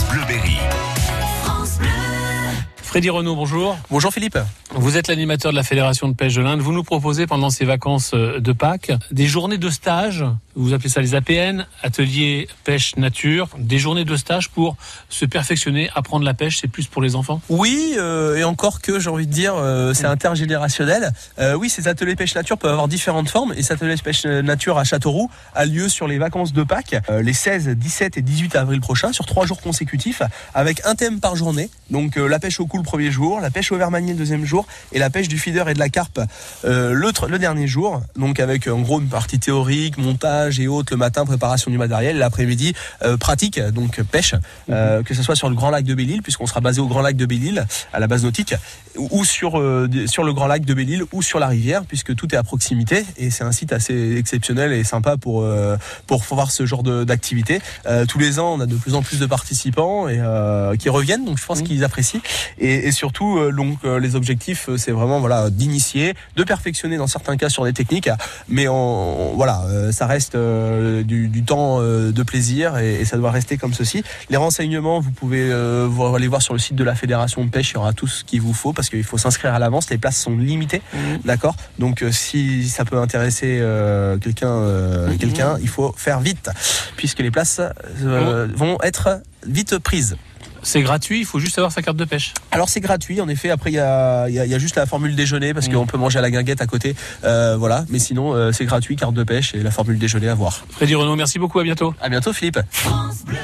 France Bleu Berry. Freddy Renaud, bonjour. Bonjour Philippe. Vous êtes l'animateur de la Fédération de pêche de l'Inde. Vous nous proposez pendant ces vacances euh, de Pâques des journées de stage. Vous appelez ça les APN, ateliers pêche nature. Des journées de stage pour se perfectionner, apprendre la pêche. C'est plus pour les enfants? Oui, euh, et encore que j'ai envie de dire, euh, c'est intergénérationnel. Oui, ces ateliers pêche nature peuvent avoir différentes formes. Et cet atelier pêche nature à Châteauroux a lieu sur les vacances de Pâques, les 16, 17 et 18 avril prochains, sur trois jours consécutifs, avec un thème par journée. Donc la pêche au cou le premier jour, la pêche au vermanier le deuxième jour, et la pêche du feeder et de la carpe euh, le, dernier jour. Donc avec en gros une partie théorique, montage et autres le matin, préparation du matériel, l'après-midi euh, pratique, donc pêche, euh, que ce soit sur le Grand Lac de Belle-Île, puisqu'on sera basé au Grand Lac de Belle-Île, à la base nautique, ou sur, euh, sur le Grand Lac de Belle-Île, ou sur la rivière, puisque tout est à proximité, et c'est un site assez exceptionnel et sympa pour, euh, pour voir ce genre d'activité. Euh, tous les ans, on a de plus en plus de participants et, euh, qui reviennent, donc je pense qu'ils apprécient. Et, et surtout, euh, donc, euh, les objectifs, c'est vraiment voilà, d'initier, de perfectionner dans certains cas sur des techniques, mais on, voilà, euh, ça reste du, du temps de plaisir et, et ça doit rester comme ceci. Les renseignements, vous pouvez euh, voir- aller voir sur le site de la Fédération de pêche, il y aura tout ce qu'il vous faut parce qu'il faut s'inscrire à l'avance, les places sont limitées, d'accord? Donc euh, si ça peut intéresser euh, quelqu'un, euh, quelqu'un, il faut faire vite puisque les places euh, vont être vite prises. C'est gratuit, il faut juste avoir sa carte de pêche. Alors c'est gratuit, en effet. Après il y a, il y a- il y a juste la formule déjeuner parce qu'on peut manger à la guinguette à côté, Euh, voilà. Mais sinon euh, c'est gratuit, carte de pêche et la formule déjeuner à voir. Freddy Renaud, merci beaucoup, à bientôt. À bientôt Philippe. France Bleu.